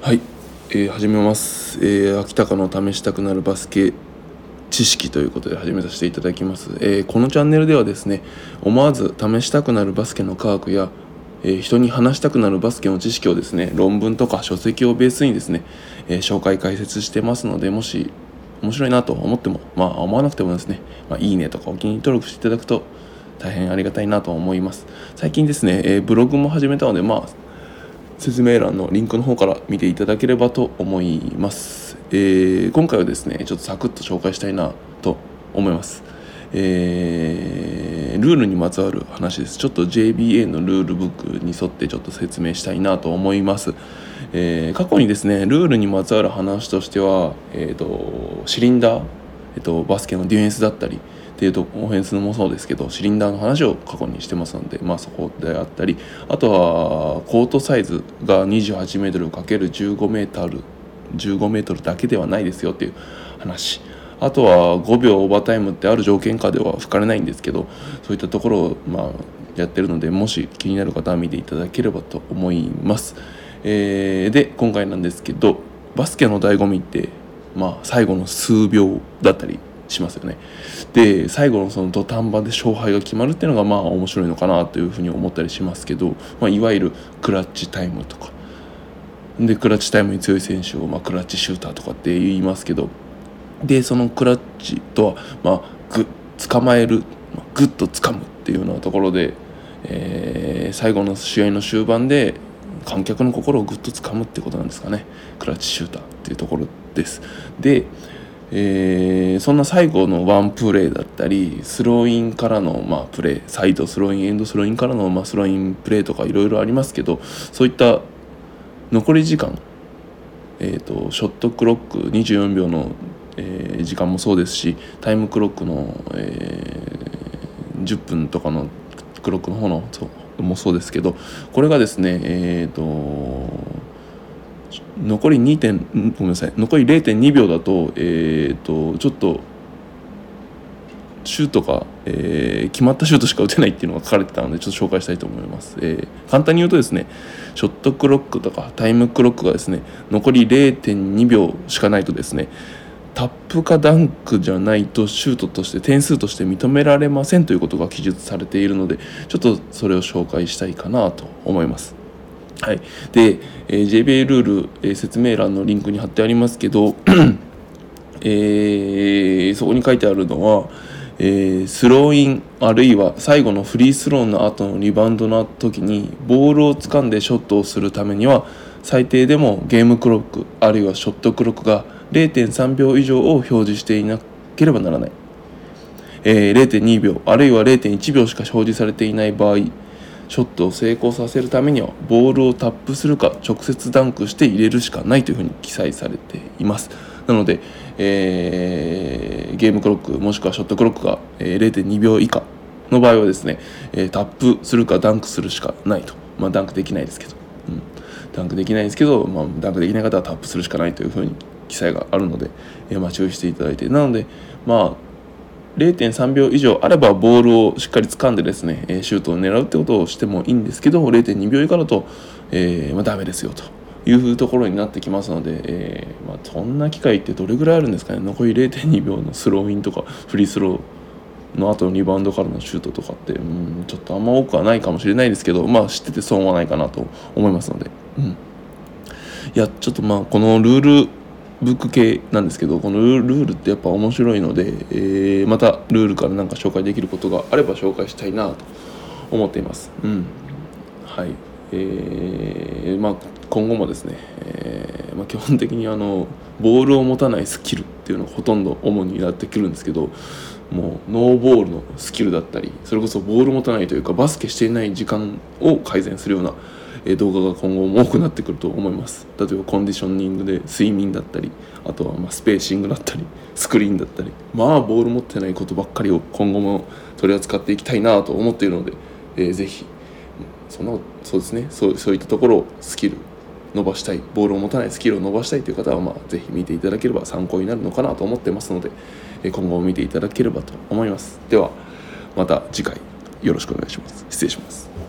はい、えー始めます、えー秋高の試したくなるバスケ知識ということで始めさせていただきます、えーこのチャンネルではですね思わず試したくなるバスケの科学や、えー人に話したくなるバスケの知識をですね論文とか書籍をベースにですね、えー紹介解説してますのでもし面白いなと思ってもまあ思わなくてもですね、まあ、いいねとかお気に入り登録していただくと大変ありがたいなと思います。最近ですね、えーブログも始めたのでまあ説明欄のリンクの方から見ていただければと思います、えー今回はですねちょっとサクッと紹介したいなと思います。えールールにまつわる話です。ちょっと JBA のルールブックに沿ってちょっと説明したいなと思います、えー過去にですねルールにまつわる話としては、えー、とシリンダー、えー、とバスケのディフェンスだったりっていうとオフェンスもそうですけどシリンダーの話を過去にしてますので、まあ、そこであったりあとはコートサイズが 28m×15m 15メートルだけではないですよっていう話。あとは5秒オーバータイムってある条件下では吹かれないんですけどそういったところをまあやってるのでもし気になる方は見ていただければと思います、えーで今回なんですけどバスケの醍醐味ってまあ最後の数秒だったりしますよね。で最後のその土壇場で勝敗が決まるっていうのがまあ面白いのかなというふうに思ったりしますけど、まあ、いわゆるクラッチタイムとか。でクラッチタイムに強い選手を、まあ、クラッチシューターとかって言いますけどでそのクラッチとは、まあ、グ捕まえるまあグッと掴むっていうようなところで、えー最後の試合の終盤で観客の心をグッと掴むってことなんですかねクラッチシューターっていうところです。でえーそんな最後のワンプレーだったりスローインからの、まあ、プレーサイドスローインエンドスローインからの、まあ、スローインプレーとかいろいろありますけどそういった残り時間、えー、とショットクロック24秒の、えー時間もそうですしタイムクロックの、えー10分とかのクロックの方のそうもそうですけどこれがですねえっ、と残り2点ごめんなさい残り0.2秒だと,、えー、とちょっとシュートが、えー決まったシュートしか打てないっていうのが書かれてたのでちょっと紹介したいと思います、えー簡単に言うとですねショットクロックとかタイムクロックがですね残り0.2秒しかないとですねタップかダンクじゃないとシュートとして点数として認められませんということが記述されているのでちょっとそれを紹介したいかなと思います。はい、で、えー JBA ルール、えー説明欄のリンクに貼ってありますけど、えーそこに書いてあるのは、えースローインあるいは最後のフリースローの後のリバウンドの時にボールを掴んでショットをするためには最低でもゲームクロックあるいはショットクロックが0.3秒以上を表示していなければならない。えー0.2秒あるいは0.1秒しか表示されていない場合ショットを成功させるためにはボールをタップするか直接ダンクして入れるしかないというふうに記載されています。なので、えーゲームクロックもしくはショットクロックが、0.2秒以下の場合はですね、えタップするかダンクするしかないと。まあダンクできないですけど、うん、ダンクできないですけど、まあ、ダンクできない方はタップするしかないというふうに記載があるので、えーまあ、注意していただいて。なのでまあ0.3秒以上あればボールをしっかり掴んでですねえーシュートを狙うってことをしてもいいんですけど0.2秒以下だと、えーまあ、ダメですよというところになってきますので、えーまあ、そんな機会ってどれぐらいあるんですかね。残り0.2秒のスローインとかフリースローの後のリバウンドからのシュートとかってうんちょっとあんま多くはないかもしれないですけどまあ知ってて損はないかなと思いますので、うん、いやちょっとまあこのルールブック系なんですけどこのルールってやっぱ面白いので、えーまたルールから何か紹介できることがあれば紹介したいなと思っています。うんはいえーまあ、今後もですね、えーまあ、基本的にあのボールを持たないスキルっていうのがほとんど主になってくるんですけどもうノーボールのスキルだったりそれこそボール持たないというかバスケしていない時間を改善するような動画が今後も多くなってくると思います。例えばコンディショニングで睡眠だったりあとはまスペーシングだったりスクリーンだったりまあボール持ってないことばっかりを今後も取り扱っていきたいなと思っているので、えーぜひそのそうですね。そうそういったところをスキル伸ばしたいボールを持たないスキルを伸ばしたいという方は、まあ、ぜひ見ていただければ参考になるのかなと思ってますので今後も見ていただければと思います。ではまた次回よろしくお願いします。失礼します。